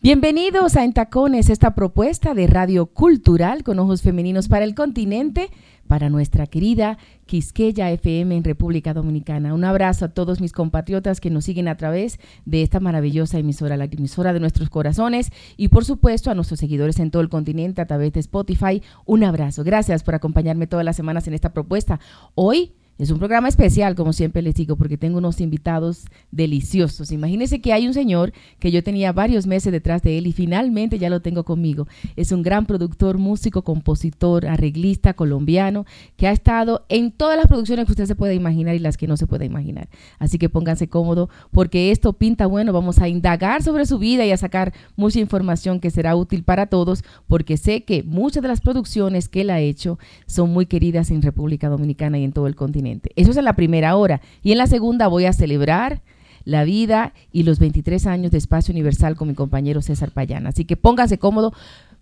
Bienvenidos a Entacones, esta propuesta de radio cultural con ojos femeninos para el continente, para nuestra querida Quisqueya FM en República Dominicana. Un abrazo a todos mis compatriotas que nos siguen a través de esta maravillosa emisora, la emisora de nuestros corazones, y por supuesto a nuestros seguidores en todo el continente a través de Spotify. Un abrazo. Gracias por acompañarme todas las semanas en esta propuesta. Hoy es un programa especial, como siempre les digo, porque tengo unos invitados deliciosos. Imagínense que hay un señor que yo tenía varios meses detrás de él y finalmente ya lo tengo conmigo. Es un gran productor, músico, compositor, arreglista colombiano que ha estado en todas las producciones que usted se puede imaginar y las que no se puede imaginar. Así que pónganse cómodo porque esto pinta bueno. Vamos a indagar sobre su vida y a sacar mucha información que será útil para todos porque sé que muchas de las producciones que él ha hecho son muy queridas en República Dominicana y en todo el continente. Eso es en la primera hora. Y en la segunda voy a celebrar la vida y los 23 años de Espacio Universal con mi compañero César Payana. Así que póngase cómodo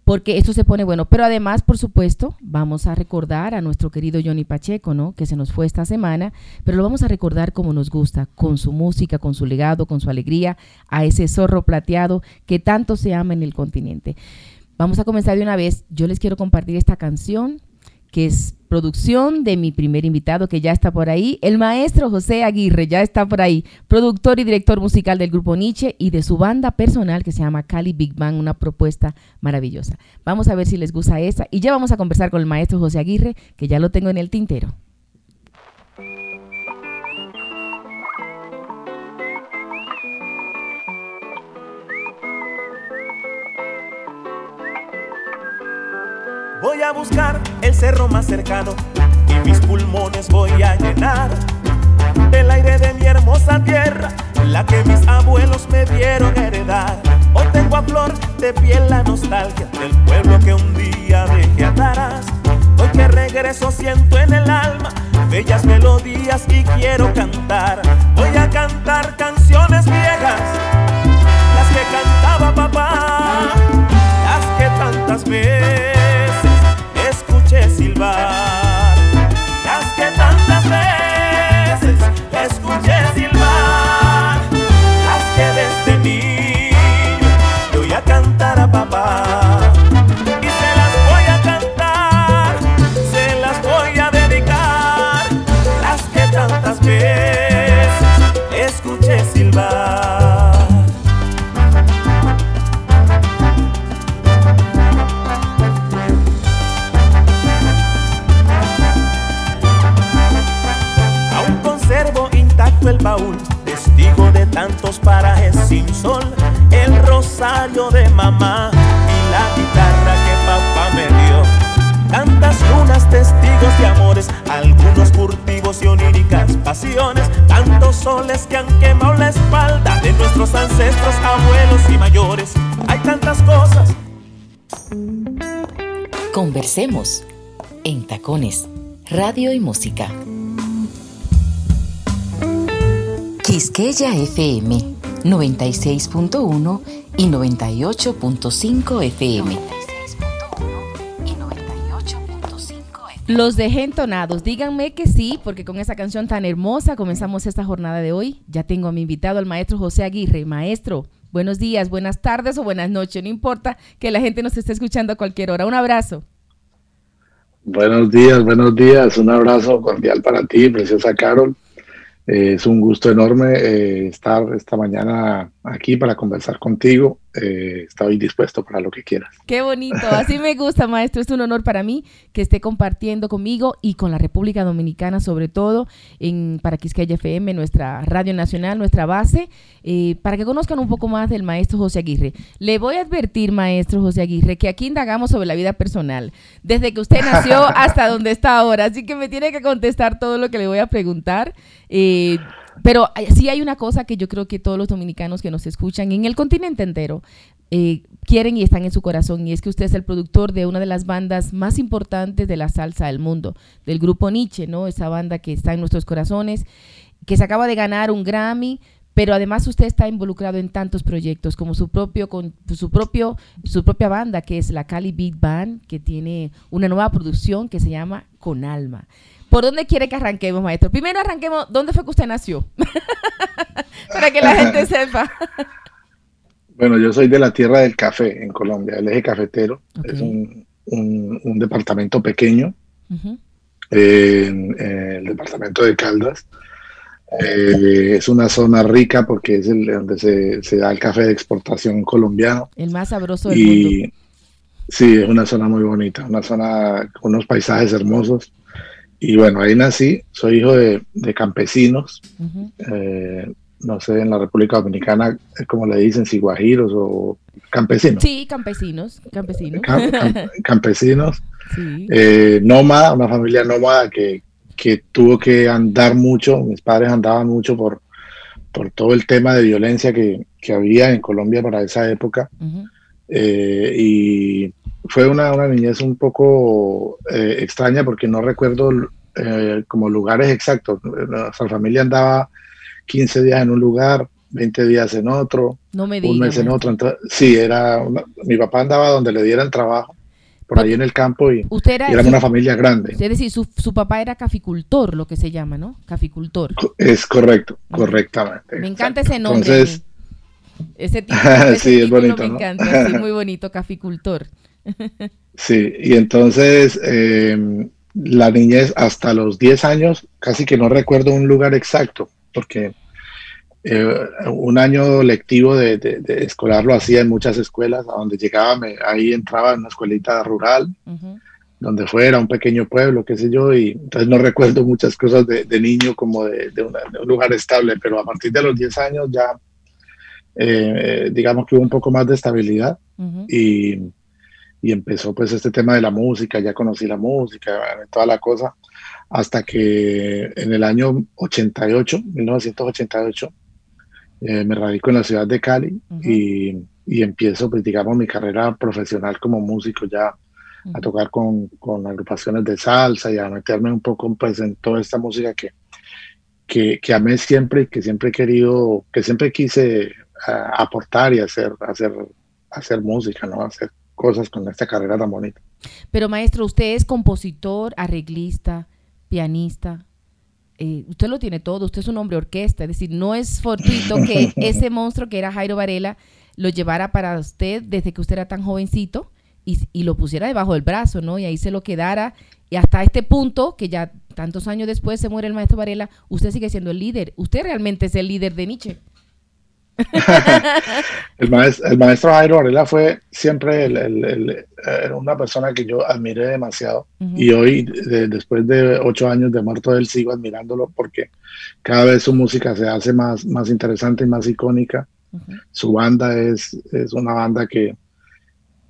porque esto se pone bueno. Pero además, por supuesto, vamos a recordar a nuestro querido Johnny Pacheco, ¿no? Que se nos fue esta semana, pero lo vamos a recordar como nos gusta, con su música, con su legado, con su alegría, a ese zorro plateado que tanto se ama en el continente. Vamos a comenzar de una vez. Yo les quiero compartir esta canción que es producción de mi primer invitado que ya está por ahí, el maestro José Aguirre, ya está por ahí, productor y director musical del grupo Nietzsche y de su banda personal que se llama Cali Big Bang, una propuesta maravillosa. Vamos a ver si les gusta esa y ya vamos a conversar con el maestro José Aguirre, que ya lo tengo en el tintero. Voy a buscar el cerro más cercano y mis pulmones voy a llenar del aire de mi hermosa tierra, la que mis abuelos me dieron heredar. Hoy tengo a flor de piel la nostalgia del pueblo que un día dejé atrás. Hoy que regreso siento en el alma bellas melodías y quiero cantar. Voy a cantar canciones viejas, las que cantaba papá, las que tantas veces silbar, Radio y Música. Quisqueya FM 96.1 y 98.5 FM. Los dejé entonados. Díganme que sí, porque con esa canción tan hermosa comenzamos esta jornada de hoy. Ya tengo a mi invitado, el maestro José Aguirre. Maestro, buenos días, buenas tardes o buenas noches. No importa que la gente nos esté escuchando a cualquier hora. Un abrazo. Buenos días, buenos días. Un abrazo cordial para ti, preciosa Carol eh, es un gusto enorme eh, estar esta mañana aquí para conversar contigo. Eh, estoy dispuesto para lo que quieras. Qué bonito, así me gusta, maestro. Es un honor para mí que esté compartiendo conmigo y con la República Dominicana, sobre todo en para Quisqueya FM, nuestra radio nacional, nuestra base, eh, para que conozcan un poco más del maestro José Aguirre. Le voy a advertir, maestro José Aguirre, que aquí indagamos sobre la vida personal, desde que usted nació hasta donde está ahora, así que me tiene que contestar todo lo que le voy a preguntar. Eh, Pero sí hay una cosa que yo creo que todos los dominicanos que nos escuchan en el continente entero eh, quieren y están en su corazón, y es que usted es el productor de una de las bandas más importantes de la salsa del mundo, del grupo Nietzsche, ¿no? Esa banda que está en nuestros corazones, que se acaba de ganar un Grammy, pero además usted está involucrado en tantos proyectos como su propio con su propio su propia banda que es la Cali Beat Band que tiene una nueva producción que se llama Con Alma. ¿Por dónde quiere que arranquemos, maestro? Primero arranquemos, ¿dónde fue que usted nació? Para que la gente sepa. bueno, yo soy de la tierra del café en Colombia, el eje cafetero. Es un, un, departamento pequeño, en, el departamento de Caldas. Eh, es una zona rica porque es el, donde se, se, da el café de exportación colombiano. El más sabroso del y, mundo. Sí, es una zona muy bonita, una zona con unos paisajes hermosos. Y bueno, ahí nací, soy hijo de, de campesinos. eh, no sé, en la República Dominicana, como le dicen, si guajiros o campesinos. Sí, campesinos, campesinos. campesinos. Sí. Eh, nómada, una familia nómada que, que tuvo que andar mucho, mis padres andaban mucho por, por todo el tema de violencia que, que había en Colombia para esa época. Eh, y fue una, una, niñez un poco eh, extraña porque no recuerdo eh, como lugares exactos. Nuestra familia andaba 15 días en un lugar, 20 días en otro, no me un mes en otro. Entonces, sí, era una, mi papá andaba donde le dieran trabajo por ahí en el campo y, Usted era, y éramos una familia grande. Es decir, su, su, papá era caficultor, lo que se llama, ¿no? Caficultor. Es correcto, correctamente. Me encanta ese nombre. Entonces, ese tipo, ese sí, es bonito, me ¿no? encanta, sí, muy bonito, caficultor. sí, y entonces eh, la niñez hasta los 10 años, casi que no recuerdo un lugar exacto, porque eh, un año lectivo de, de, de, escolar lo hacía en muchas escuelas, a donde llegaba, me, ahí entraba en una escuelita rural, uh -huh. donde fuera, un pequeño pueblo, qué sé yo, y entonces no recuerdo muchas cosas de, de niño como de, una, de, un lugar estable, pero a partir de los 10 años ya, eh, digamos que hubo un poco más de estabilidad uh -huh. y, y, empezó pues este tema de la música, ya conocí la música, toda la cosa, hasta que en el año 88, 1988, eh, me radico en la ciudad de Cali uh -huh. y, y, empiezo, pues, digamos, mi carrera profesional como músico ya uh -huh. a tocar con, con, agrupaciones de salsa y a meterme un poco pues, en toda esta música que, que, que amé siempre y que siempre he querido, que siempre quise uh, aportar y hacer, hacer, hacer música, ¿no? Hacer cosas con esta carrera tan bonita. Pero maestro, usted es compositor, arreglista, pianista, eh, usted lo tiene todo, usted es un hombre orquesta, es decir, no es fortuito que ese monstruo que era Jairo Varela lo llevara para usted desde que usted era tan jovencito y, y, lo pusiera debajo del brazo, ¿no? Y ahí se lo quedara y hasta este punto, que ya tantos años después se muere el maestro Varela, usted sigue siendo el líder. Usted realmente es el líder de Nietzsche. el, maestro, el, maestro, Jairo Varela fue siempre el, el, una persona que yo admiré demasiado uh -huh. y hoy, de, después de ocho años de muerto él, sigo admirándolo porque cada vez su música se hace más, más interesante y más icónica. Uh -huh. Su banda es, es una banda que,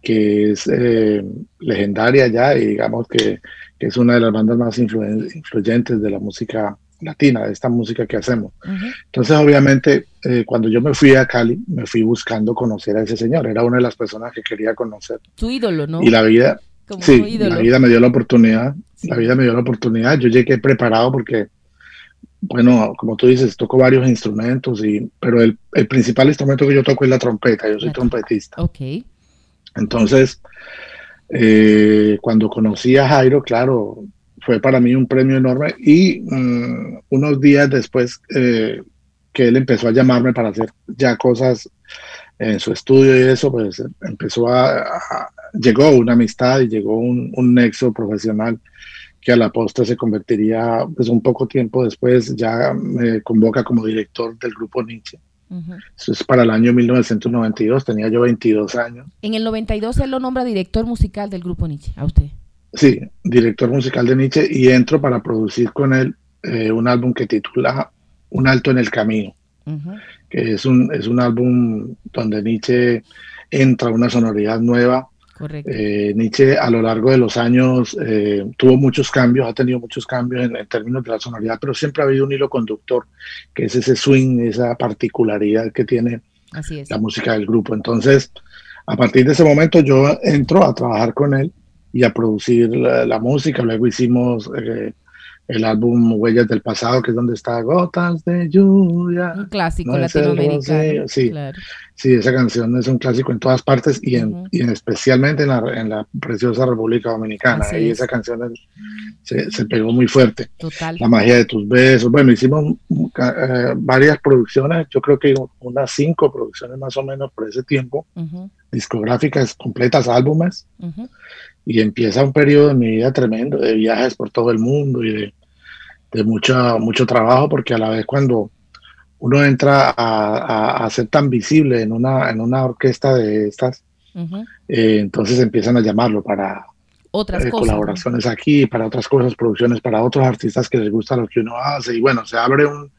que es eh, legendaria ya y digamos que, que, es una de las bandas más influyentes de la música latina, de esta música que hacemos. Uh -huh. Entonces, obviamente, eh, cuando yo me fui a Cali, me fui buscando conocer a ese señor. Era una de las personas que quería conocer. Tu ídolo, ¿no? Y la vida, Como sí, la vida me dio la oportunidad. Sí. La vida me dio la oportunidad. Yo llegué preparado porque, bueno, como tú dices, toco varios instrumentos, y, pero el, el principal instrumento que yo toco es la trompeta. Yo soy trompetista. Ok. Entonces, eh, cuando conocí a Jairo, claro, fue para mí un premio enorme y um, unos días después eh, que él empezó a llamarme para hacer ya cosas en su estudio y eso, pues empezó a, a llegó una amistad y llegó un, un, nexo profesional que a la postre se convertiría, pues un poco tiempo después ya me convoca como director del grupo Nietzsche. Uh -huh. Eso es para el año 1992, tenía yo 22 años. En el 92 él lo nombra director musical del grupo Nietzsche, a usted. Sí, director musical de Nietzsche y entro para producir con él eh, un álbum que titula Un alto en el camino, uh -huh. que es un, es un álbum donde Nietzsche entra a una sonoridad nueva Correcto. Eh, Nietzsche a lo largo de los años eh, tuvo muchos cambios, ha tenido muchos cambios en, en, términos de la sonoridad, pero siempre ha habido un hilo conductor, que es ese swing, esa particularidad que tiene Así es. la música del grupo. Entonces, a partir de ese momento yo entro a trabajar con él y a producir la, la música. Luego hicimos eh, el álbum Huellas del Pasado, que es donde está Gotas de Lluvia. Un clásico No latinoamericano. sí. claro. Sí, esa canción es un clásico en todas partes y, en, Ujú. y en especialmente en la, en la preciosa República Dominicana. Así y es. esa canción es- se, se pegó muy fuerte. Total. La magia de tus besos. Bueno, hicimos eh, varias producciones, yo creo que unas cinco producciones más o menos por ese tiempo, Ujú, discográficas completas, álbumes, ujú. Y empieza un periodo de mi vida tremendo, de viajes por todo el mundo y de, de mucha, mucho trabajo, porque a la vez cuando uno entra a, a- a ser tan visible en una, en una orquesta de estas, eh, entonces empiezan a llamarlo para Otras eh, cosas. ¿no? colaboraciones aquí, para otras cosas, producciones para otros artistas que les gusta lo que uno hace, y bueno, se abre un,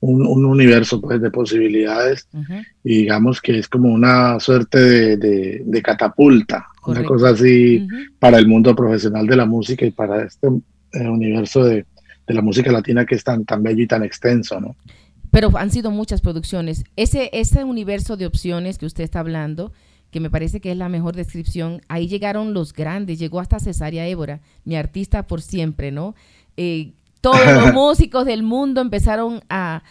un, un universo pues, de posibilidades Ujú. y digamos que es como una suerte de, de- de catapulta, Correcto. una cosa así Ujú. para el mundo profesional de la música y para este eh, universo de, de la música latina que es tan, tan bello y tan extenso, ¿no? Pero han sido muchas producciones. Ese, ese universo de opciones que usted está hablando, que me parece que es la mejor descripción, ahí llegaron los grandes, llegó hasta Cesárea Évora, mi artista por siempre, ¿no? Eh, todos los músicos del mundo empezaron a...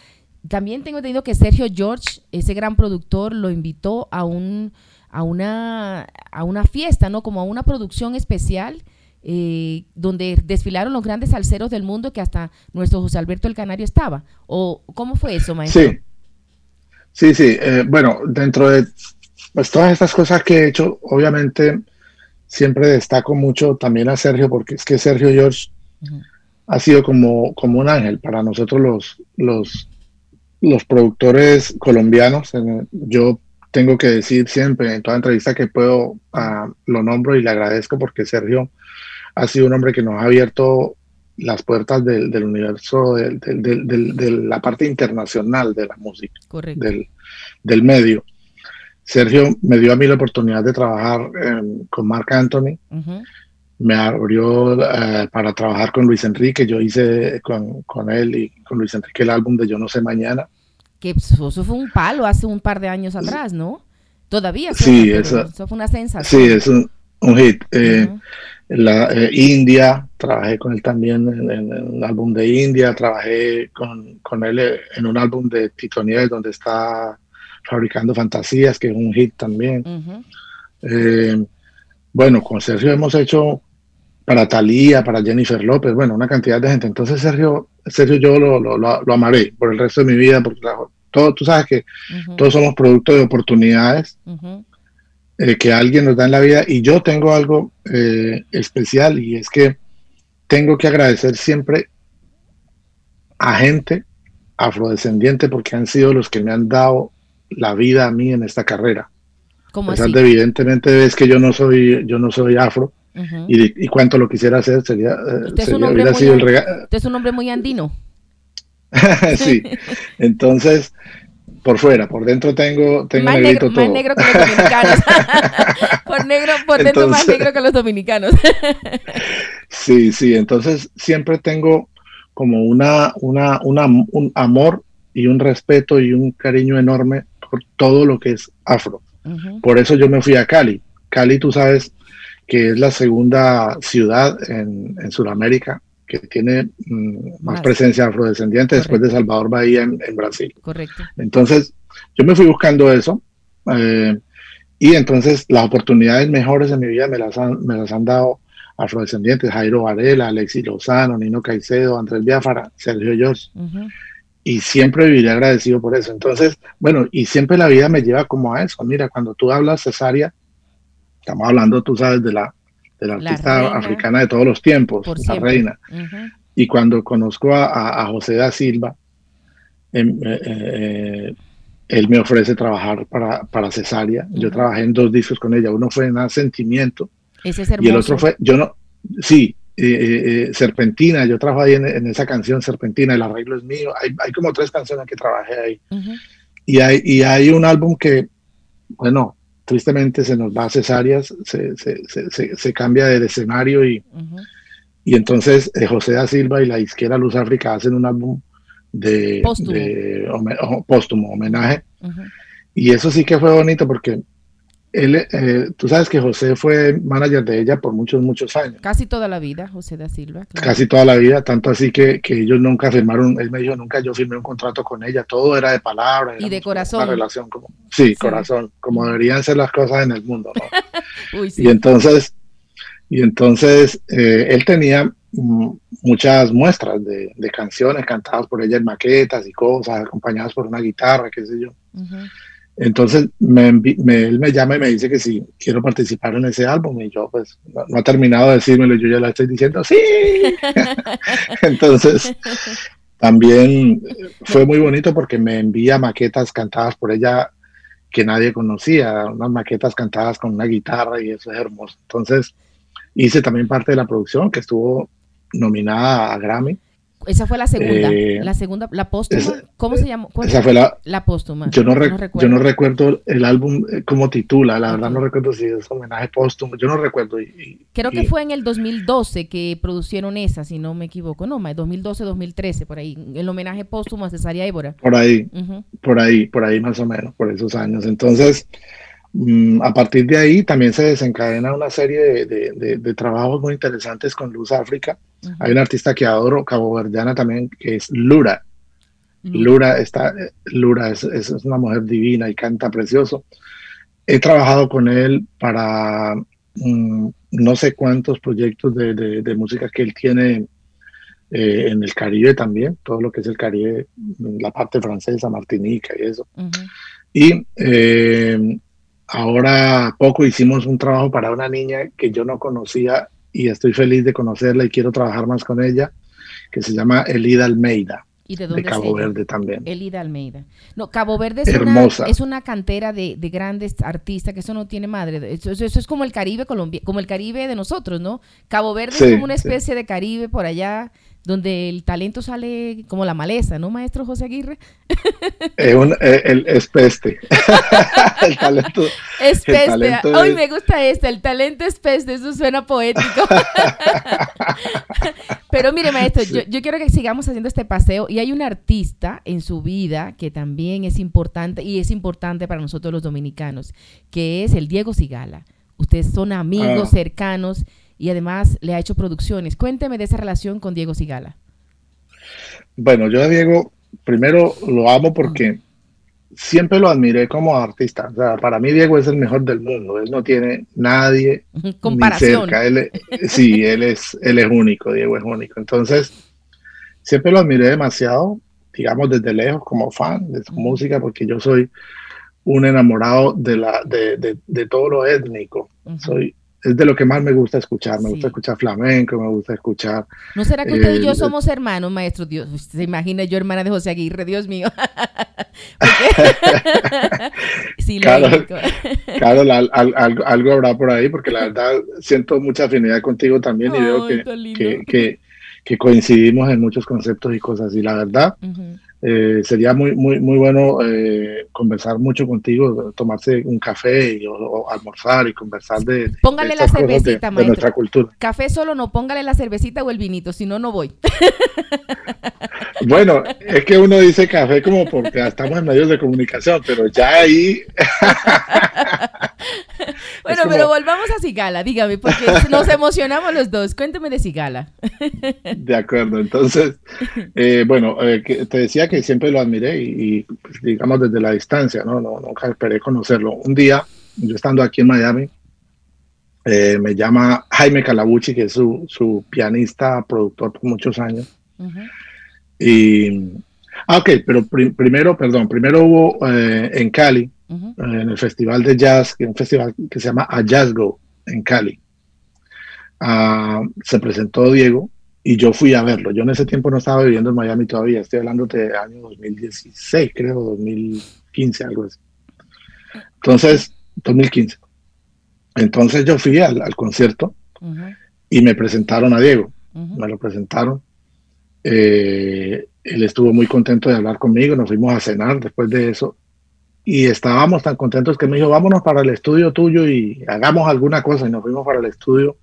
También tengo entendido que Sergio George, ese gran productor, lo invitó a un a una a una fiesta, ¿no? Como a una producción especial eh, donde desfilaron los grandes salseros del mundo que hasta nuestro José Alberto el Canario estaba. ¿O cómo fue eso, maestro? Sí, sí, sí. eh, bueno, dentro de pues, todas estas cosas que he hecho, obviamente siempre destaco mucho también a Sergio, porque es que Sergio George. Ha sido como, como un ángel para nosotros los, los, los productores colombianos. Yo tengo que decir siempre en toda entrevista que puedo, ah, lo nombro y le agradezco porque Sergio ha sido un hombre que nos ha abierto las puertas del, del universo, del- de la parte internacional de la música Correcto. del, del medio. Sergio me dio a mí la oportunidad de trabajar em, con Marc Anthony. Me abrió eh, para trabajar con Luis Enrique, yo hice con, con él y con Luis Enrique el álbum de Yo no sé mañana. Que pues, eso fue un palo hace un par de años atrás, ¿no? Todavía. Sí, eso- eso fue una sensación. Sí, es un, un hit. Eh, la, eh, India, trabajé con él también en, en- en un álbum de India, trabajé con, con él en un álbum de Tito Nieves donde está Fabricando Fantasías, que es un hit también. Eh, bueno, con Sergio hemos hecho para Thalía, para Jennifer López, bueno, una cantidad de gente. Entonces Sergio, Sergio yo lo, lo, amaré por el resto de mi vida, porque la- todo, tú sabes que todos somos producto de oportunidades eh, que alguien nos da en la vida y yo tengo algo eh, especial y es que tengo que agradecer siempre a gente afrodescendiente porque han sido los que me han dado la vida a mí en esta carrera. ¿Cómo así? de evidentemente ves que yo no soy yo no soy afro Y, de- y cuánto lo quisiera hacer sería, eh, Usted sería- hubiera sido el regalo. Usted es un hombre muy andino. sí. Entonces por fuera, por dentro tengo tengo Más negrito negro, más negro que los dominicanos. por negro, por dentro más negro que los dominicanos. Sí, sí, entonces siempre tengo como una, una, una- un amor y un respeto y un cariño enorme por todo lo que es afro. Por eso yo me fui a Cali. Cali, tú sabes que es la segunda ciudad en, en Sudamérica que tiene mm, más presencia afrodescendiente después de Correcto. Salvador Bahía en, en Brasil. Correcto. Entonces, yo me fui buscando eso eh, y entonces las oportunidades mejores de mi vida me las han, me las han dado afrodescendientes, Jairo Varela, Alexis Lozano, Nino Caicedo, Andrés Biafara, Sergio George, Ujú. y siempre viviré agradecido por eso. Entonces, bueno, y siempre la vida me lleva como a eso. Mira, cuando tú hablas cesárea, estamos hablando, tú sabes, de la, de la La artista reina. africana de todos los tiempos, la siempre. reina. Ujú. Y cuando conozco a, José da Silva, em, eh, eh, él me ofrece trabajar para, para Cesárea. Yo trabajé en dos discos con ella. Uno fue en Sentimiento Ese es hermoso. y el otro fue, yo no, sí, eh, eh, Serpentina. Yo trabajé ahí en, en esa canción Serpentina. El arreglo es mío. Hay, hay como tres canciones que trabajé ahí. Ujú. Y hay, y hay un álbum que, bueno, tristemente se nos va a cesáreas, se, se, se, se cambia de escenario y, y entonces eh, José da Silva y la izquierda Luz África hacen un álbum de póstumo, homenaje. Y eso sí que fue bonito porque él, eh, tú sabes que José fue manager de ella por muchos, muchos años. Casi toda la vida, José da Silva. Casi toda la vida, tanto así que, que, ellos nunca firmaron, él me dijo, nunca yo firmé un contrato con ella, todo era de palabra. Y de corazón. relación como, sí, corazón, como deberían ser las cosas en el mundo. Y entonces, y entonces eh, él tenía muchas muestras de, de, canciones cantadas por ella en maquetas y cosas, acompañadas por una guitarra, qué sé yo. Entonces me, él me llama y me dice que si quiero participar en ese álbum y yo pues no, ha terminado de decírmelo, yo ya le estoy diciendo sí. Entonces también fue muy bonito porque me envía maquetas cantadas por ella que nadie conocía, unas maquetas cantadas con una guitarra y eso es hermoso. Entonces hice también parte de la producción que estuvo nominada a Grammy esa fue la segunda, eh, la segunda, la póstuma. ¿Cómo se llama? Esa fue la, la póstuma. Yo no, yo no recuerdo el álbum eh, como titula, la verdad no recuerdo si es homenaje póstumo, yo no recuerdo. Y, Creo que fue en el 2012 que producieron esa, si no me equivoco, no, 2012, 2013, por ahí, el homenaje póstumo a Cesaria Évora. Por ahí, por ahí, por ahí más o menos, por esos años. Entonces, a partir de ahí también se desencadena una serie de, trabajos muy interesantes con Luz África. Hay una artista que adoro, caboverdiana también, que es Lura. Lura, está, Lura es, una mujer divina y canta precioso. He trabajado con él para mm, no sé cuántos proyectos de, música que él tiene eh, en el Caribe también, todo lo que es el Caribe, la parte francesa, Martinica y eso. Y eh, Ahora poco hicimos un trabajo para una niña que yo no conocía y estoy feliz de conocerla y quiero trabajar más con ella, que se llama Elida Almeida. ¿Y de, dónde Cabo Verde también. Elida Almeida. No, Cabo Verde es, Una, es una cantera de, grandes artistas, que eso no tiene madre. Eso, eso, es como el Caribe Colombia, como el Caribe de nosotros, ¿no? Cabo Verde es como una especie de Caribe por allá, donde el talento sale como la maleza, ¿no, maestro José Aguirre? Es un, eh, el, es peste. el talento. Es peste. Hoy me gusta esto, el talento es peste, eso suena poético. Pero mire, maestro, yo, yo, quiero que sigamos haciendo este paseo y hay un artista en su vida que también es importante y es importante para nosotros los dominicanos, que es el Diego Sigala. Ustedes son amigos ah. cercanos y además le ha hecho producciones. Cuénteme de esa relación con Diego Sigala. Bueno, yo a Diego primero lo amo porque siempre lo admiré como artista. O sea, para mí Diego es el mejor del mundo. Él no tiene nadie Comparación. cerca. Él, sí, él es, él es único, Diego es único. Entonces, siempre lo admiré demasiado, digamos desde lejos como fan de su música, porque yo soy un enamorado de, la, de, de, todo lo étnico. Soy es de lo que más me gusta escuchar. Me gusta escuchar flamenco, me gusta escuchar. ¿No será que usted y yo eh, somos hermanos, maestro? Dios, se imagina yo hermana de José Aguirre, Dios mío. sí, claro, claro algo, habrá por ahí, porque la verdad siento mucha afinidad contigo también y veo que, que, que, coincidimos en muchos conceptos y cosas. Y la verdad, eh, sería muy, muy, muy bueno eh, conversar mucho contigo, tomarse un café y, o, almorzar y conversar de, póngale la cervecita, de, nuestra cultura. Café solo no, póngale la cervecita o el vinito, si no, no voy. Bueno, es que uno dice café como porque estamos en medios de comunicación, pero ya ahí... bueno, pero volvamos a Sigala, dígame, porque nos emocionamos los dos. Cuénteme de Sigala. De acuerdo, entonces, eh, bueno, te decía que siempre lo admiré y, pues, digamos desde la distancia, ¿no? ¿no? Nunca esperé conocerlo. Un día, yo estando aquí en Miami, eh, me llama Jaime Calabucci, que es su, su pianista, productor por muchos años. Y, ah, ok, pero primero, perdón, primero hubo eh, en Cali, en el Festival de Jazz, que es un festival que se llama A Jazz Go, en Cali. Ah, se presentó Diego y yo fui a verlo. Yo en ese tiempo no estaba viviendo en Miami todavía, estoy hablando de año 2016, creo, 2015, algo así. Entonces, 2015. Entonces yo fui al, concierto y me presentaron a Diego, me lo presentaron. Eh, él estuvo muy contento de hablar conmigo, nos fuimos a cenar después de eso y estábamos tan contentos que me dijo, vámonos para el estudio tuyo y hagamos alguna cosa. Y nos fuimos para el estudio.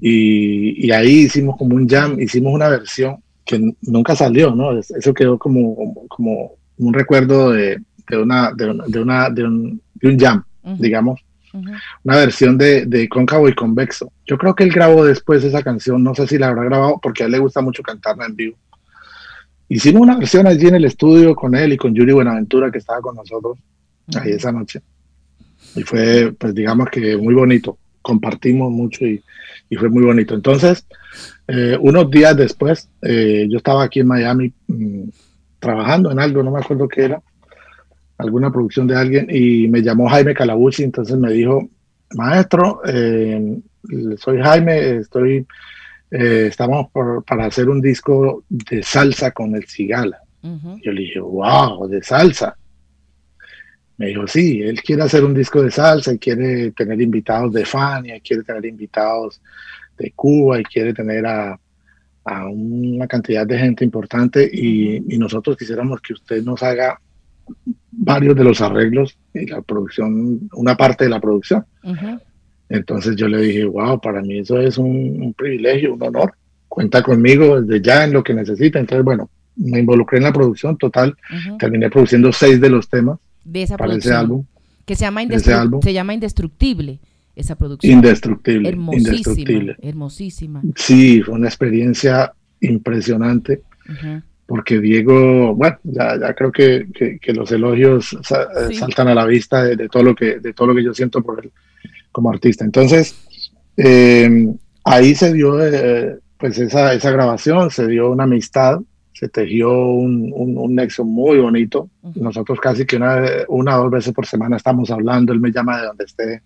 Y, y ahí hicimos como un jam, hicimos una versión que nunca salió, ¿no? Eso quedó como, como un recuerdo de, de una, de, una, de, una, de, un, de un jam, digamos. Una versión de, de Cóncavo y Convexo. Yo creo que él grabó después esa canción, no sé si la habrá grabado porque a él le gusta mucho cantarla en vivo. Hicimos una versión allí en el estudio con él y con Yuri Buenaventura que estaba con nosotros ahí esa noche. Y fue, pues digamos que muy bonito. Compartimos mucho y, y fue muy bonito. Entonces, eh, unos días después, eh, yo estaba aquí en Miami mmm, trabajando en algo, no me acuerdo qué era, alguna producción de alguien, y me llamó Jaime Calabucci, entonces me dijo, maestro, eh, soy Jaime, estoy, eh, estamos por, para hacer un disco de salsa con el Cigala. Uh -huh. Yo le dije, wow, de salsa. Me dijo, sí, él quiere hacer un disco de salsa y quiere tener invitados de Fania, quiere tener invitados de Cuba y quiere tener a, a una cantidad de gente importante y, y, nosotros quisiéramos que usted nos haga varios de los arreglos y la producción, una parte de la producción. Uh -huh. Entonces yo le dije, wow, para mí eso es un, un, privilegio, un honor. Cuenta conmigo desde ya en lo que necesita. Entonces, bueno, me involucré en la producción total. Uh -huh. Terminé produciendo seis de los temas de esa para ese álbum. Que se llama, Indestru álbum. se llama Indestructible esa producción. Indestructible. Hermosísima, indestructible. hermosísima. Sí, fue una experiencia impresionante. Uh -huh. Porque Diego, bueno, ya, ya creo que, que, que, los elogios sa sí. saltan a la vista de, de, todo lo que, de todo lo que yo siento por él como artista. Entonces, eh, ahí se dio eh, pues esa, esa grabación, se dio una amistad, se tejió un, un, un nexo muy bonito. Nosotros casi que una, una o dos veces por semana estamos hablando, él me llama de donde esté,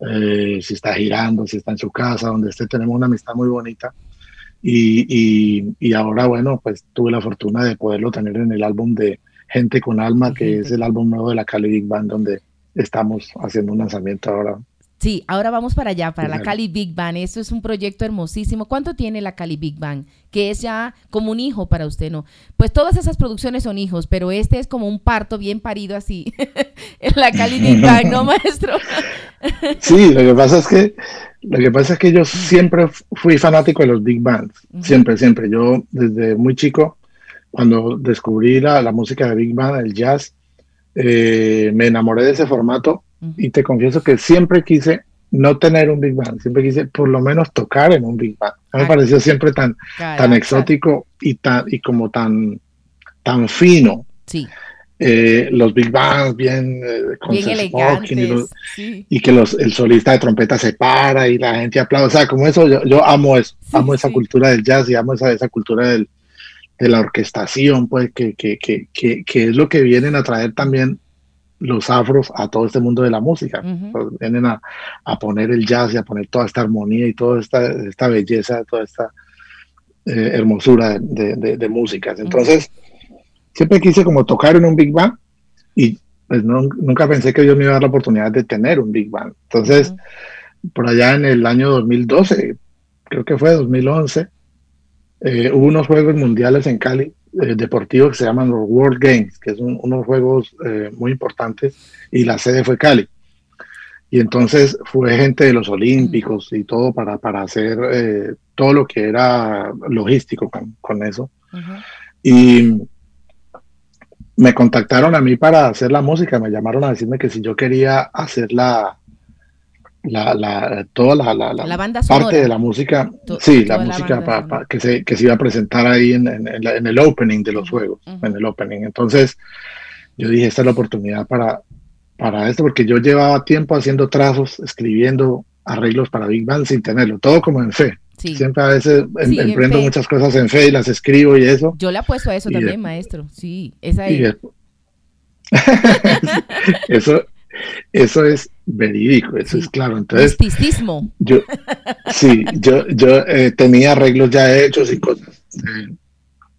eh, si está girando, si está en su casa, donde esté, tenemos una amistad muy bonita. Y, y, y, ahora, bueno, pues tuve la fortuna de poderlo tener en el álbum de Gente con Alma, que es el álbum nuevo de la Cali Big Band, donde estamos haciendo un lanzamiento ahora. Sí, ahora vamos para allá, para la Cali Big Band. Esto es un proyecto hermosísimo. ¿Cuánto tiene la Cali Big Band? Que es ya como un hijo para usted, ¿no? Pues todas esas producciones son hijos, pero este es como un parto bien parido así. en la Cali Big Band, ¿no, maestro? sí, lo que pasa es que lo que pasa es que yo siempre fui fanático de los big bands, uh -huh. siempre, siempre. Yo desde muy chico, cuando descubrí la, la música de big band, el jazz, eh, me enamoré de ese formato. Y te confieso que siempre quise no tener un big band, siempre quise por lo menos tocar en un big. A mí me pareció siempre tan, tan exótico y tan y como tan tan fino. Sí. Eh, los big bands bien, eh, con bien elegantes, y, los, sí. y, que los, el solista de trompeta se para y la gente aplaude, o sea, como eso, yo, yo amo eso, sí, amo esa cultura del jazz y amo esa, esa cultura del, de la orquestación, pues, que, que, que, que, es lo que vienen a traer también los afros a todo este mundo de la música. Uh -huh. vienen a, a, poner el jazz y a poner toda esta armonía y toda esta, esta belleza, toda esta eh, hermosura de, de, de, músicas. Entonces, uh -huh siempre quise como tocar en un Big Band y pues no, nunca pensé que Dios me iba a dar la oportunidad de tener un Big Band. Entonces, uh -huh. por allá en el año 2012, creo que fue 2011, eh, hubo unos Juegos Mundiales en Cali eh, deportivos que se llaman los World Games, que son unos juegos eh, muy importantes y la sede fue Cali. Y entonces fue gente de los Olímpicos y todo para, para hacer eh, todo lo que era logístico con, con eso. Uh -huh. Y me contactaron a mí para hacer la música, me llamaron a decirme que si yo quería hacer la, la, la toda la, la, la banda parte de la música, to sí, la música pa, pa, que, se, que se iba a presentar ahí en, en, el opening de los juegos, uh -huh. en el opening. Entonces, yo dije, esta es la oportunidad para, para esto, porque yo llevaba tiempo haciendo trazos, escribiendo arreglos para Big Band sin tenerlo, todo como en fe. Sí. Siempre a veces em, sí, emprendo muchas cosas en fe y las escribo y eso. Yo le apuesto a eso también, de, maestro. Sí, esa ahí. eso, eso es verídico, eso sí. es claro. Entonces, Misticismo. Yo, sí, yo, yo eh, tenía arreglos ya hechos y cosas de,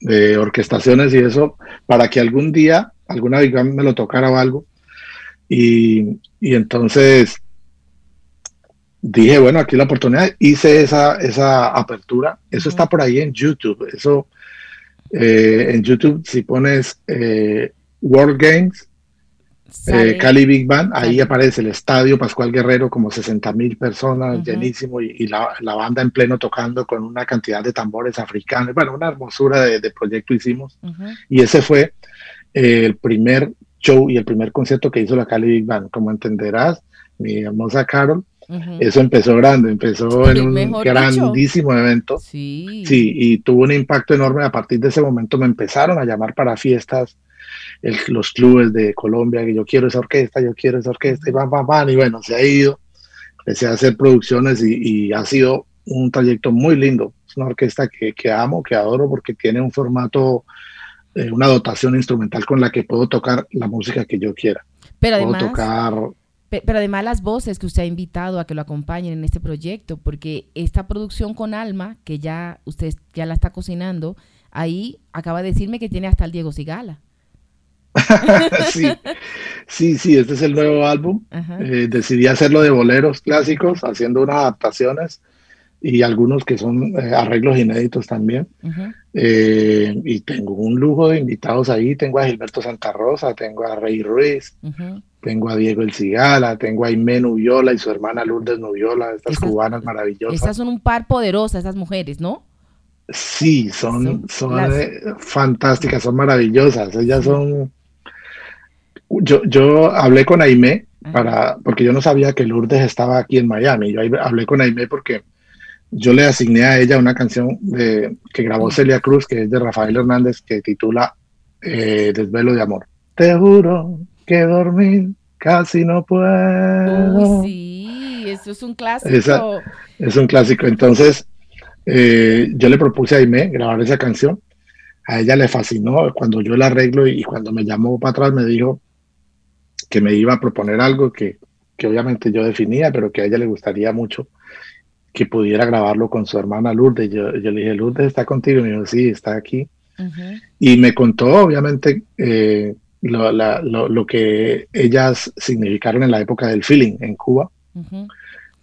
de, orquestaciones y eso para que algún día alguna vez me lo tocara o algo. Y, y entonces dije, bueno, aquí la oportunidad, hice esa, esa apertura, eso está por ahí en YouTube, eso eh, en YouTube si pones eh, World Games eh, Cali Big Band, ahí aparece el estadio Pascual Guerrero, como 60 mil personas, llenísimo, y, la, banda en pleno tocando con una cantidad de tambores africanos. Bueno, una hermosura de, proyecto hicimos. Y ese fue eh, el primer show y el primer concierto que hizo la Cali Big Band. Como entenderás, mi hermosa Carol, eso empezó grande, empezó en un grandísimo evento. Sí. sí, y tuvo un impacto enorme. A partir de ese momento me empezaron a llamar para fiestas los clubes de Colombia, que yo quiero esa orquesta, yo quiero esa orquesta, y van, van, van, y bueno, se ha ido, empecé a hacer producciones y, ha sido un trayecto muy lindo. Es una orquesta que, que amo, que adoro, porque tiene un formato, eh, una dotación instrumental con la que puedo tocar la música que yo quiera. Pero además, tocar... pero además las voces que usted ha invitado a que lo acompañen en este proyecto, porque esta producción con Alma, que ya usted ya la está cocinando, ahí acaba de decirme que tiene hasta el Diego Sigala. sí, sí, sí, este es el nuevo álbum. Eh, decidí hacerlo de boleros clásicos, haciendo unas adaptaciones y algunos que son eh, arreglos inéditos también. Eh, y tengo un lujo de invitados ahí. Tengo a Gilberto Santa Rosa, tengo a Rey Ruiz, tengo a Diego El Cigala, tengo a Aimé Nubiola y su hermana Lourdes Nubiola, estas cubanas maravillosas. Estas son un par poderosas, esas mujeres, ¿no? Sí, son, son, fantásticas, son maravillosas. Ellas son yo, yo hablé con Aime para, porque yo no sabía que Lourdes estaba aquí en Miami. Yo hablé con Aime porque yo le asigné a ella una canción de, que grabó Celia Cruz, que es de Rafael Hernández, que titula eh, Desvelo de Amor. Te juro que dormir casi no puedo. sí, eso es un clásico. es un clásico. Entonces, eh, yo le propuse a Aime grabar esa canción. A ella le fascinó cuando yo la arreglo y cuando me llamó para atrás me dijo, que me iba a proponer algo que, que obviamente yo definía, pero que a ella le gustaría mucho que pudiera grabarlo con su hermana Lourdes. Yo, yo le dije, Lourdes está contigo, y me dijo, sí, está aquí. Y me contó, obviamente, eh, lo, la, lo, lo, que ellas significaron en la época del feeling en Cuba.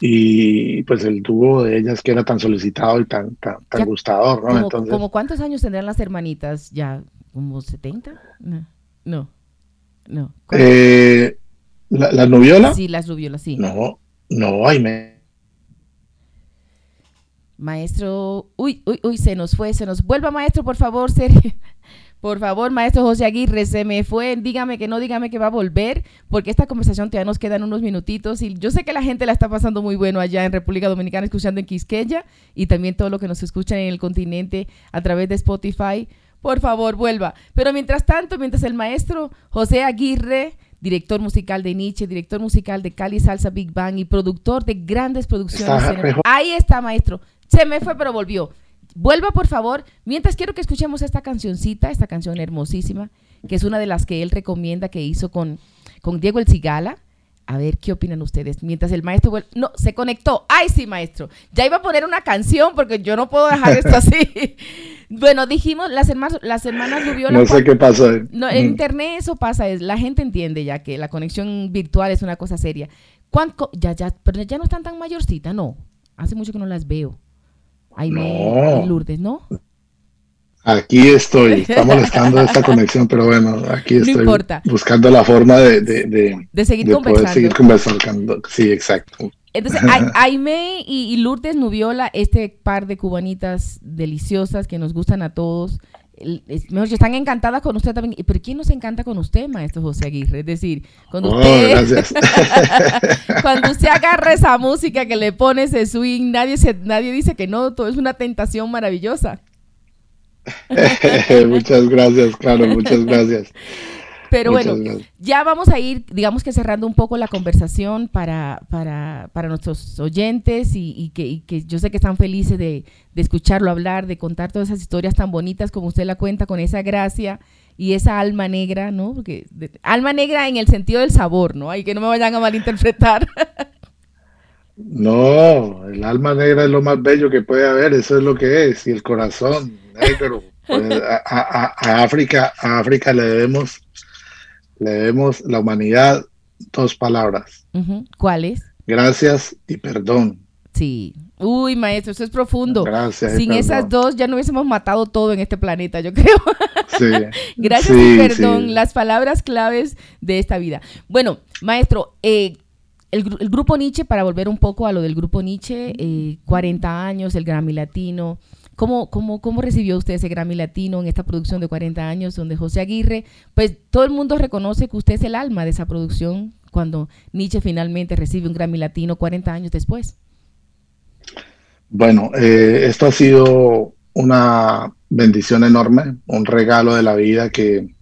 Y pues el dúo de ellas que era tan solicitado y tan, tan, gustador, ¿no? Entonces, ¿Como cuántos años tendrán las hermanitas ya? ¿Como 70? No. no. No. Eh, ¿la, ¿Las noviolas? Sí, las noviolas, sí. No, no, ay, me... Maestro, uy, uy, uy, se nos fue, se nos vuelva, maestro, por favor, Sergio. Por favor, maestro José Aguirre, se me fue. Dígame que no, dígame que va a volver, porque esta conversación todavía nos quedan unos minutitos. Y yo sé que la gente la está pasando muy bueno allá en República Dominicana, escuchando en Quisqueya y también todo lo que nos escuchan en el continente a través de Spotify por favor, vuelva. Pero mientras tanto, mientras el maestro José Aguirre, director musical de Nietzsche, director musical de Cali Salsa Big Bang y productor de grandes producciones. Ahí está, maestro. Se me fue, pero volvió. Vuelva, por favor. Mientras quiero que escuchemos esta cancioncita, esta canción hermosísima, que es una de las que él recomienda que hizo con, con Diego El Cigala. A ver qué opinan ustedes. Mientras el maestro vuelve. No, se conectó. ¡Ay, sí, maestro! Ya iba a poner una canción porque yo no puedo dejar esto así. Bueno, dijimos, las hermanas, las hermanas No sé qué pasó. No, en mm. internet eso pasa. Es, la gente entiende ya que la conexión virtual es una cosa seria. ¿Cuánto, ya, ya, pero ya no están tan mayorcitas, no. Hace mucho que no las veo. Ay, no. Lourdes, ¿no? Aquí estoy, está molestando esta conexión, pero bueno, aquí estoy buscando la forma de, de, seguir, conversando. seguir conversando. Sí, exacto. Entonces, Aime y, Lourdes Nubiola, este par de cubanitas deliciosas que nos gustan a todos, mejor están encantadas con usted también. ¿Pero quién nos encanta con usted, maestro José Aguirre? Es decir, cuando oh, usted, cuando usted agarra esa música que le pone ese swing, nadie, se, nadie dice que no, todo es una tentación maravillosa. muchas gracias, claro, muchas gracias. Pero bueno, ya vamos a ir, digamos que cerrando un poco la conversación para, para, para nuestros oyentes y, que, que, yo sé que están felices de, escucharlo hablar, de contar todas esas historias tan bonitas como usted la cuenta, con esa gracia y esa alma negra, ¿no? Porque alma negra en el sentido del sabor, ¿no? Hay que no me vayan a malinterpretar. No, el alma negra es lo más bello que puede haber, eso es lo que es, y el corazón negro. Pues, a, África, a África le debemos, le debemos la humanidad dos palabras. ¿Cuáles? Gracias y perdón. Sí. Uy, maestro, eso es profundo. Gracias. Sin esas dos ya no hubiésemos matado todo en este planeta, yo creo. Sí. Gracias y perdón, las palabras claves de esta vida. Bueno, maestro, eh, el, grupo Nietzsche, para volver un poco a lo del grupo Nietzsche, 40 eh, años, el Grammy Latino. ¿Cómo, cómo, ¿Cómo recibió usted ese Grammy Latino en esta producción de 40 años donde José Aguirre, pues todo el mundo reconoce que usted es el alma de esa producción cuando Nietzsche finalmente recibe un Grammy Latino 40 años después? Bueno, eh, esto ha sido una bendición enorme, un regalo de la vida que,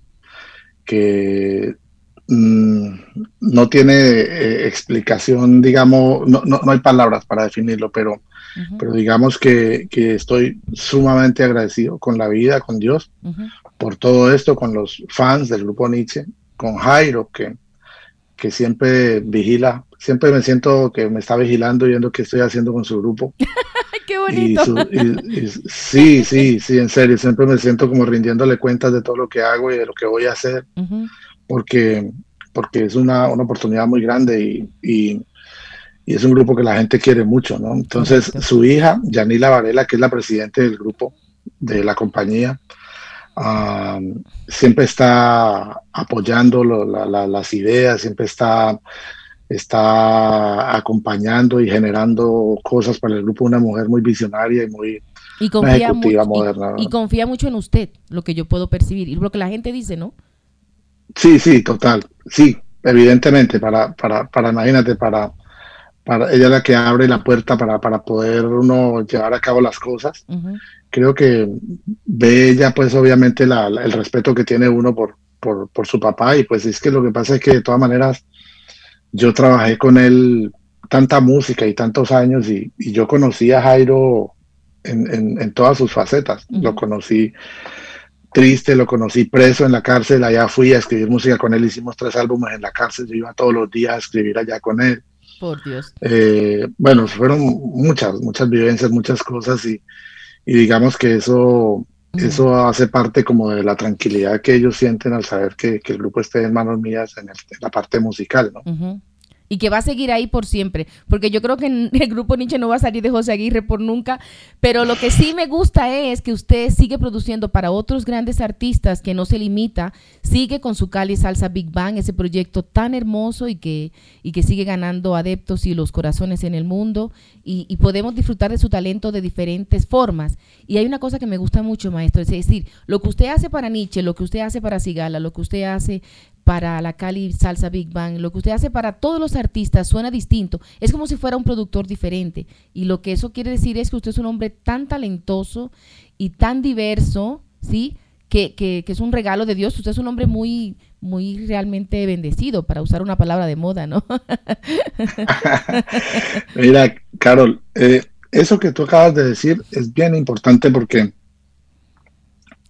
que mm, no tiene eh, explicación, digamos, no, no, hay palabras para definirlo, pero, pero digamos que, estoy sumamente agradecido con la vida, con Dios, por todo esto, con los fans del grupo Nietzsche, con Jairo, que, que siempre vigila, siempre me siento que me está vigilando viendo qué estoy haciendo con su grupo. ¡Qué bonito! sí, sí, sí, en serio, siempre me siento como rindiéndole cuentas de todo lo que hago y de lo que voy a hacer, porque, porque es una, una oportunidad muy grande y, y, es un grupo que la gente quiere mucho, ¿no? Entonces, su hija, Yanila Varela, que es la presidenta del grupo, de la compañía, siempre está apoyando las ideas, siempre está, está acompañando y generando cosas para el grupo. Una mujer muy visionaria y muy y confía mucho, moderna. Y, confía mucho en usted, lo que yo puedo percibir y lo que la gente dice, ¿no? Sí, sí, total. Sí, evidentemente, para, para, para imagínate, para, para ella la que abre la puerta para, para poder uno llevar a cabo las cosas creo que ve ella pues obviamente el respeto que tiene uno por, por, su papá y pues es que lo que pasa es que de todas maneras yo trabajé con él tanta música y tantos años y, yo conocí a Jairo en, todas sus facetas. Lo conocí triste, lo conocí preso en la cárcel, allá fui a escribir música con él, hicimos tres álbumes en la cárcel, yo iba todos los días a escribir allá con él. Por Dios. Eh, bueno, fueron muchas, muchas vivencias, muchas cosas y, y digamos que eso, eso hace parte como de la tranquilidad que ellos sienten al saber que, el grupo esté en manos mías en, la parte musical, ¿no? Y que va a seguir ahí por siempre, porque yo creo que el grupo Nietzsche no va a salir de José Aguirre por nunca, pero lo que sí me gusta es que usted sigue produciendo para otros grandes artistas, que no se limita, sigue con su Cali Salsa Big Bang, ese proyecto tan hermoso y que, y que sigue ganando adeptos y los corazones en el mundo, y, y podemos disfrutar de su talento de diferentes formas. Y hay una cosa que me gusta mucho, maestro, es decir, lo que usted hace para Nietzsche, lo que usted hace para Sigala, lo que usted hace para la Cali Salsa Big Bang, lo que usted hace para todos los artistas suena distinto. Es como si fuera un productor diferente. Y lo que eso quiere decir es que usted es un hombre tan talentoso y tan diverso, ¿sí? Que, que, es un regalo de Dios. Usted es un hombre muy, muy realmente bendecido, para usar una palabra de moda, ¿no? Mira, Carol, eh, eso que tú acabas de decir es bien importante porque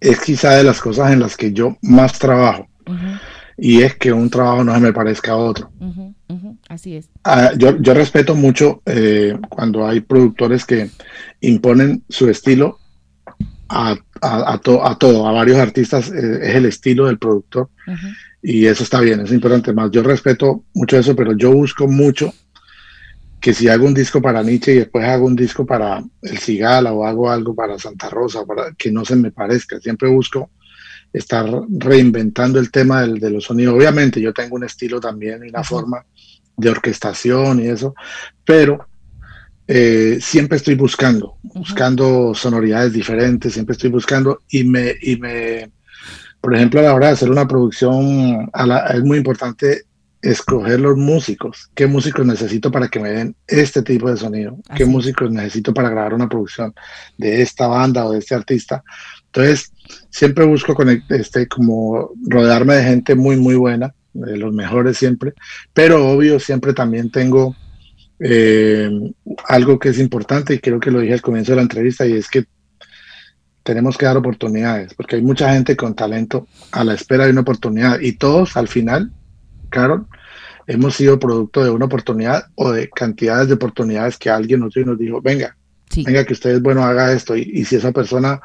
es quizá de las cosas en las que yo más trabajo y es que un trabajo no se me parezca a otro. Así es. Ah, yo, respeto mucho eh, cuando hay productores que imponen su estilo a, a, todo, a varios artistas, eh, es el estilo del productor y eso está bien, es importante más. Yo respeto mucho eso, pero yo busco mucho que si hago un disco para Nietzsche y después hago un disco para El Cigala o hago algo para Santa Rosa, para que no se me parezca, siempre busco estar reinventando el tema del, de los sonidos. Obviamente yo tengo un estilo también y una forma de orquestación y eso, pero eh, siempre estoy buscando, buscando sonoridades diferentes, siempre estoy buscando y me, y me, por ejemplo, a la hora de hacer una producción, es muy importante escoger los músicos, qué músicos necesito para que me den este tipo de sonido, qué músicos necesito para grabar una producción de esta banda o de este artista. Entonces, siempre busco este, como rodearme de gente muy, muy buena, de los mejores siempre, pero obvio, siempre también tengo eh, algo que es importante y creo que lo dije al comienzo de la entrevista y es que tenemos que dar oportunidades, porque hay mucha gente con talento a la espera de una oportunidad y todos al final, Carol, hemos sido producto de una oportunidad o de cantidades de oportunidades que alguien nos dio y nos dijo, venga, venga que usted es bueno, haga esto. y, si esa persona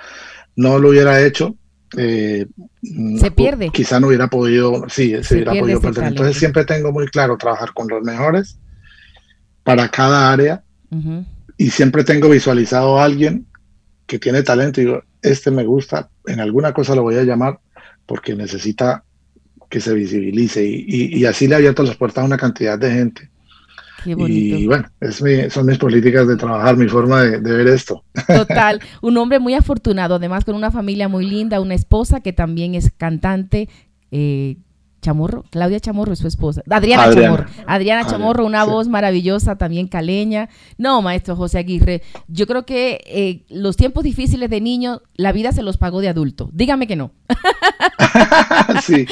no lo hubiera hecho, eh, se pierde. Quizá no hubiera podido, sí, se, hubiera podido perder. Entonces siempre tengo muy claro trabajar con los mejores para cada área, y siempre tengo visualizado a alguien que tiene talento y digo, este me gusta, en alguna cosa lo voy a llamar porque necesita que se visibilice y, así le ha abierto las puertas a una cantidad de gente. Y bueno, es son mis políticas de trabajar, mi forma de, ver esto. Total, un hombre muy afortunado, además con una familia muy linda, una esposa que también es cantante, eh, Chamorro, Claudia Chamorro es su esposa, Adriana, Chamorro, Adriana Chamorro, una voz maravillosa, también caleña. No, maestro José Aguirre, yo creo que eh, los tiempos difíciles de niño, la vida se los pagó de adulto. Dígame que no. sí,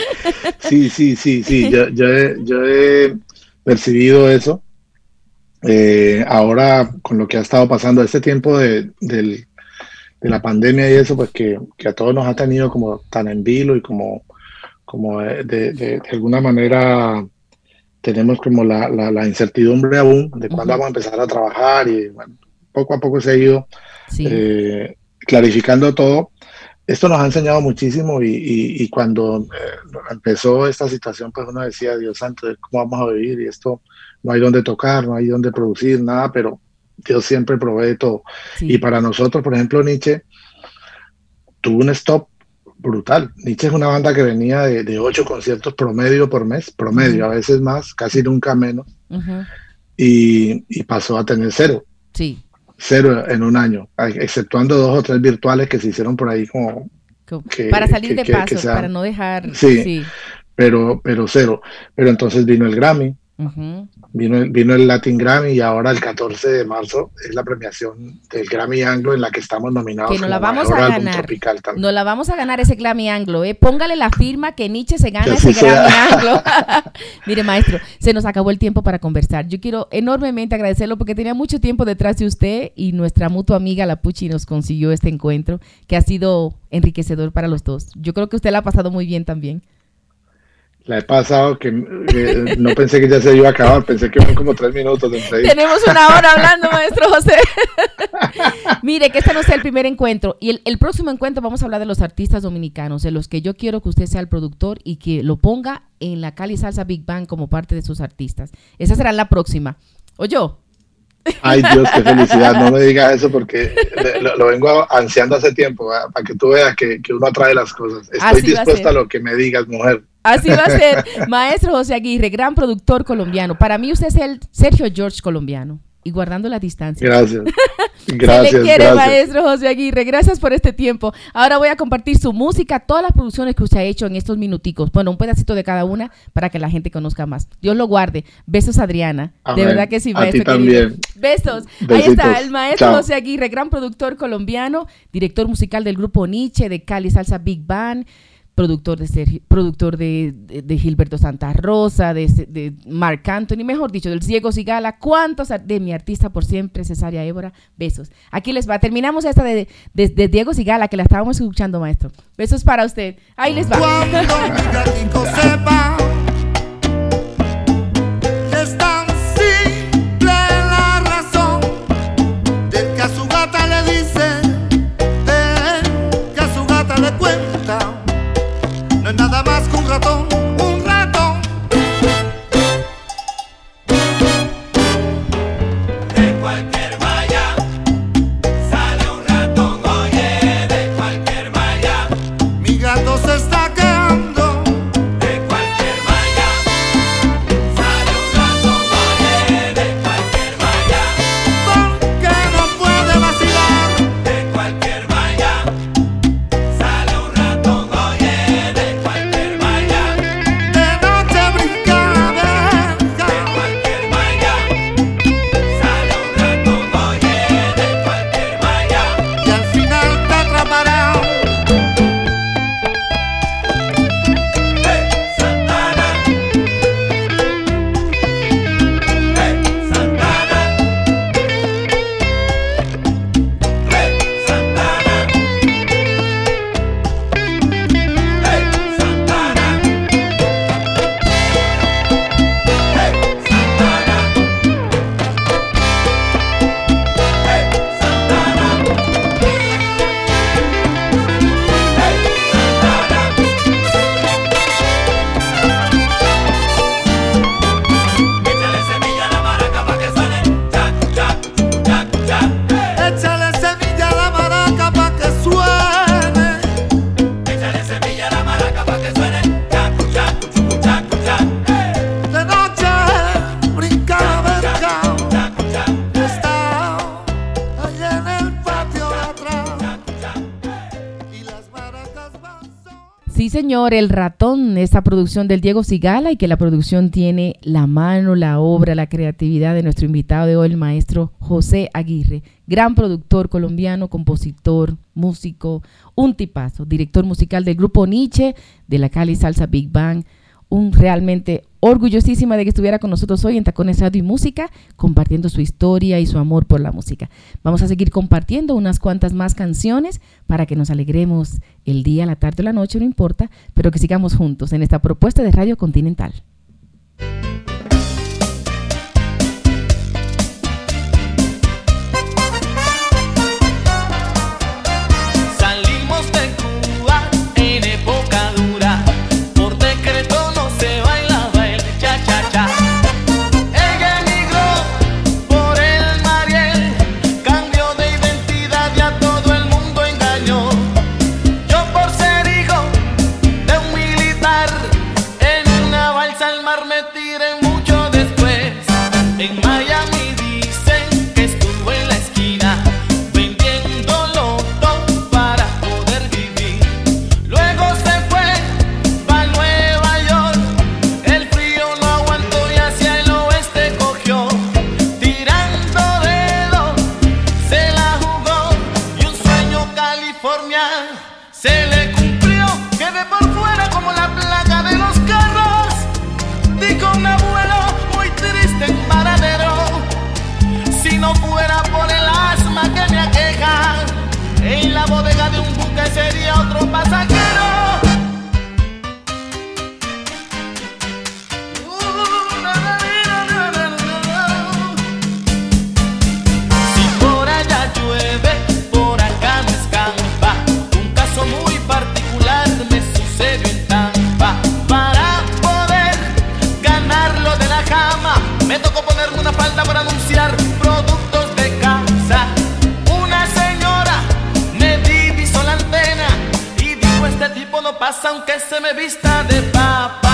sí, sí, sí, sí, yo, he, percibido eso. Eh, ahora, con lo que ha estado pasando, este tiempo de, la pandemia y eso, pues que, que a todos nos ha tenido como tan en vilo y como como de, de, alguna manera tenemos como la, la, incertidumbre aún de cuándo vamos a empezar a trabajar y bueno, poco a poco se ha ido eh, clarificando todo. Esto nos ha enseñado muchísimo y, y, cuando eh, empezó esta situación, pues uno decía, Dios santo, ¿cómo vamos a vivir? Y esto no hay donde tocar, no hay donde producir, nada, pero Dios siempre provee todo. Y para nosotros, por ejemplo, Nietzsche tuvo un stop brutal. Nietzsche es una banda que venía de, ocho conciertos promedio por mes, promedio, a veces más, casi nunca menos, y, pasó a tener cero. Sí. Cero en un año, exceptuando dos o tres virtuales que se hicieron por ahí como... para salir de paso, para no dejar... sí, Pero, pero cero. Pero entonces vino el Grammy, vino, el, vino el Latin Grammy y ahora el 14 de marzo es la premiación del Grammy Anglo en la que estamos nominados. Que nos la vamos a ganar. Nos la vamos a ganar ese Grammy Anglo. ¿eh? Póngale la firma que Nietzsche se gana ese Grammy Anglo. Mire, maestro, se nos acabó el tiempo para conversar. Yo quiero enormemente agradecerlo porque tenía mucho tiempo detrás de usted y nuestra mutua amiga La Puchi nos consiguió este encuentro que ha sido enriquecedor para los dos. Yo creo que usted la ha pasado muy bien también. La he pasado que no pensé que ya se iba a acabar, pensé que fueron como tres minutos de. Tenemos una hora hablando, maestro José. Mire, que este no sea el primer encuentro. Y el, próximo encuentro vamos a hablar de los artistas dominicanos, de los que yo quiero que usted sea el productor y que lo ponga en la Cali Salsa Big Bang como parte de sus artistas. Esa será la próxima. ¿O yo? Ay Dios, qué felicidad. No me digas eso porque lo, vengo ansiando hace tiempo, para que tú veas que, uno atrae las cosas. Estoy dispuesta a lo que me digas, mujer. Así va a ser. Maestro José Aguirre, gran productor colombiano. Para mí usted es el Sergio George colombiano y guardando la distancia. Gracias. Gracias. Se le quiere, maestro José Aguirre. Gracias por este tiempo. Ahora voy a compartir su música, todas las producciones que usted ha hecho en estos minuticos. Bueno, un pedacito de cada una para que la gente conozca más. Dios lo guarde. Besos, Adriana. De verdad que sí, maestro. A ti también. Besos. Ahí está el maestro José Aguirre, gran productor colombiano, director musical del grupo Nietzsche, de Cali Salsa Big Band productor de productor de, Gilberto Santa Rosa, de, de, Mark Anthony, mejor dicho, del Ciego Sigala, cuántos de mi artista por siempre, Cesaria Évora, besos. Aquí les va, terminamos esta de, de, Diego Sigala, que la estábamos escuchando, maestro. Besos para usted. Ahí les va. Señor, El Ratón, esta producción del Diego Sigala y que la producción tiene la mano, la obra, la creatividad de nuestro invitado de hoy, el maestro José Aguirre, gran productor colombiano, compositor, músico, un tipazo, director musical del grupo Nietzsche, de la Cali Salsa Big Bang, un realmente orgullosísima de que estuviera con nosotros hoy en Tacones y Música, compartiendo su historia y su amor por la música. Vamos a seguir compartiendo unas cuantas más canciones para que nos alegremos el día, la tarde o la noche, no importa, pero que sigamos juntos en esta propuesta de Radio Continental. para anunciar productos de casa. Una señora me divisó la antena y dijo, este tipo no pasa aunque se me vista de papa.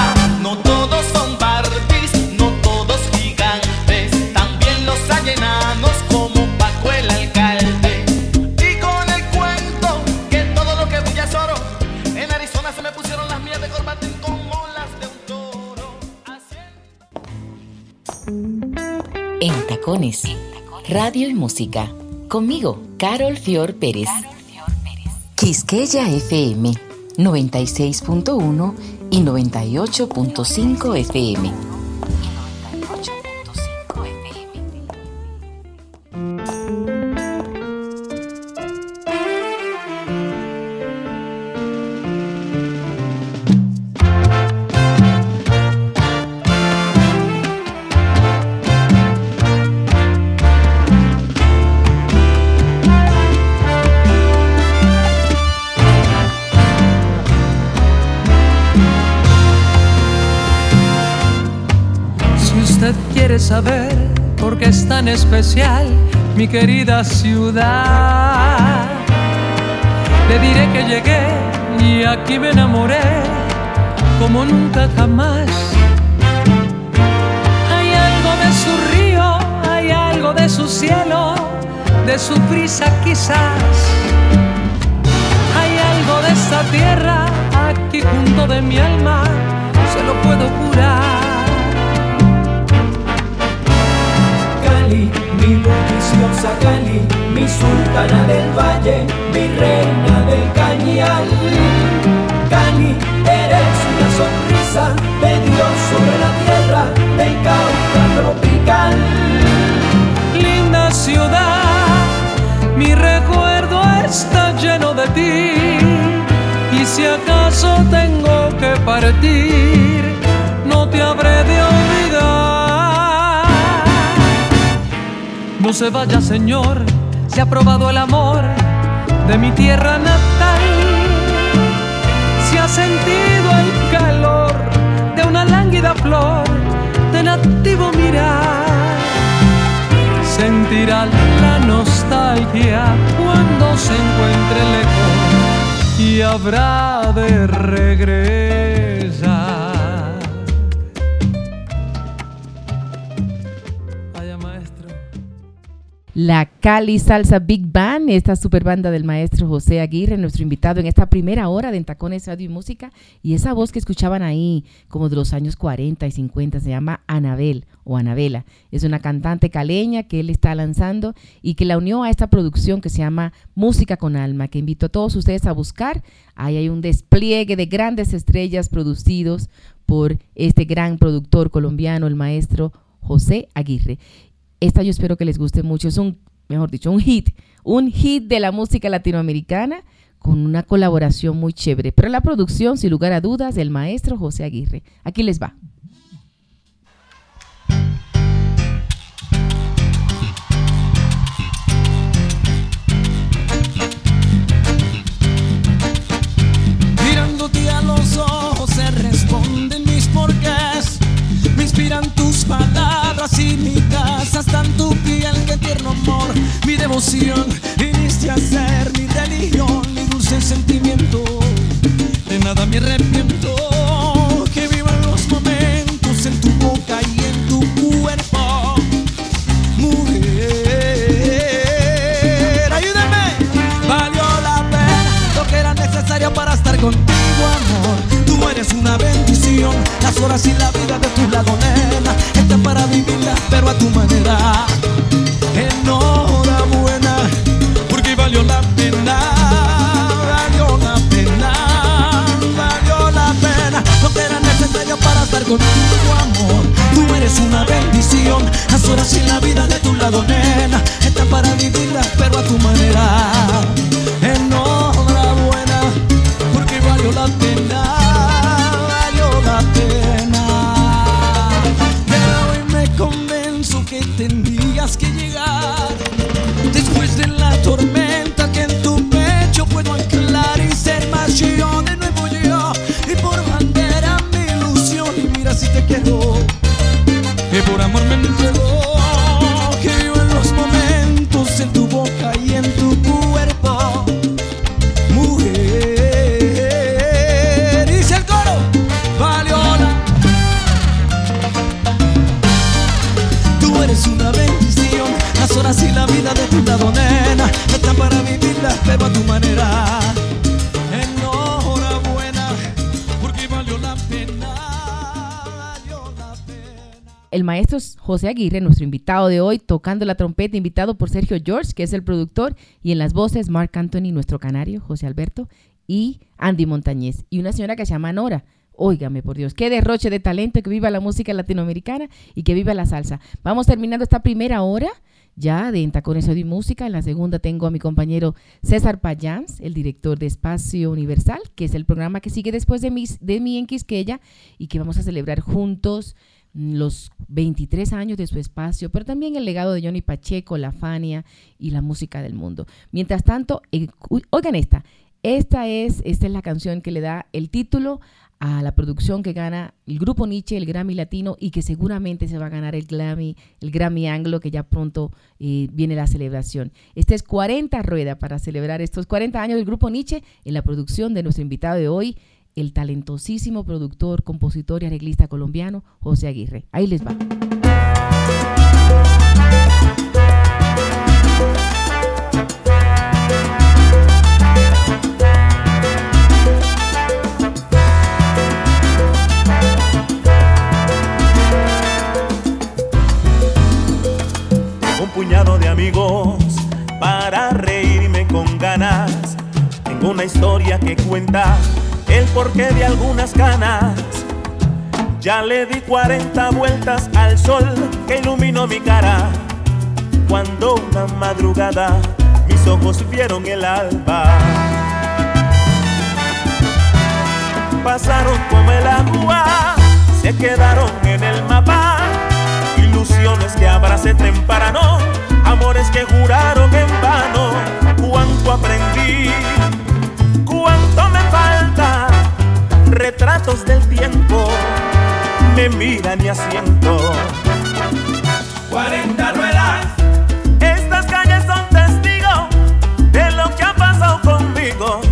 Conmigo, Carol Fior Pérez. Quisqueya FM 96.1 y 98.5 FM. Especial mi querida ciudad. Le diré que llegué y aquí me enamoré como nunca jamás. Hay algo de su río, hay algo de su cielo, de su brisa quizás. Hay algo de esta tierra aquí junto de mi alma, se lo puedo curar. Mi bulliciosa Cali, mi sultana del valle, mi reina del cañal. Cali, eres una sonrisa de Dios sobre la tierra del Cauca tropical. Linda ciudad, mi recuerdo está lleno de ti. Y si acaso tengo que partir, no te habré de Se vaya, Señor, se ha probado el amor de mi tierra natal. Se ha sentido el calor de una lánguida flor de nativo mirar. Sentirá la nostalgia cuando se encuentre lejos y habrá de regresar. La Cali Salsa Big Band, esta super banda del maestro José Aguirre, nuestro invitado en esta primera hora de Entacones Radio y Música. Y esa voz que escuchaban ahí, como de los años 40 y 50, se llama Anabel o Anabela. Es una cantante caleña que él está lanzando y que la unió a esta producción que se llama Música con Alma, que invito a todos ustedes a buscar. Ahí hay un despliegue de grandes estrellas producidos por este gran productor colombiano, el maestro José Aguirre. Esta yo espero que les guste mucho. Es un, mejor dicho, un hit. Un hit de la música latinoamericana con una colaboración muy chévere. Pero la producción, sin lugar a dudas, del maestro José Aguirre. Aquí les va. Mirándote a los ojos se responden mis porqués. Me inspiran tus palabras y mi casa hasta en tu piel, que tierno amor, mi devoción, viniste a ser mi religión, mi dulce sentimiento, de nada me arrepiento, que vivan los momentos en tu boca y en tu cuerpo, mujer, ayúdame, valió la pena lo que era necesario para estar contigo, tú eres una bendición, las horas y la vida de tu lado, nena, esta para vivirla, pero a tu manera. Enhorabuena, porque valió la pena, valió la pena, valió la pena. Lo que era necesario para estar contigo, amor. Tú eres una bendición, las horas y la vida de tu lado, nena, esta para vivirla, pero a tu manera. Enhorabuena, porque valió la pena, pena. Que hoy me convenzo que tendrías que llegar pena. El maestro José Aguirre, nuestro invitado de hoy, tocando la trompeta, invitado por Sergio George, que es el productor, y en las voces Mark Anthony, nuestro canario, José Alberto, y Andy Montañez, y una señora que se llama Nora. Óigame, por Dios, qué derroche de talento, que viva la música latinoamericana y que viva la salsa. Vamos terminando esta primera hora ya de Entacones Audio y Música. En la segunda tengo a mi compañero César Payans, el director de Espacio Universal, que es el programa que sigue después de, mis, de mi en Quisqueya y que vamos a celebrar juntos los 23 años de su espacio, pero también el legado de Johnny Pacheco, la Fania y la música del mundo. Mientras tanto, eh, oigan esta, esta es, esta es la canción que le da el título a la producción que gana el grupo Nietzsche, el Grammy Latino, y que seguramente se va a ganar el Grammy, el Grammy Anglo, que ya pronto eh, viene la celebración. Esta es 40 rueda para celebrar estos 40 años del grupo Nietzsche en la producción de nuestro invitado de hoy, el talentosísimo productor, compositor y arreglista colombiano José Aguirre. Ahí les va. un puñado de amigos para reírme con ganas. Tengo una historia que cuenta el porqué de algunas ganas. Ya le di 40 vueltas al sol que iluminó mi cara. Cuando una madrugada mis ojos vieron el alba. Pasaron como el agua, se quedaron en el mapa ilusiones que abracé temprano, amores que juraron en vano. Cuánto aprendí, retratos del tiempo me miran y asiento. 40 ruedas, estas calles son testigos de lo que ha pasado conmigo.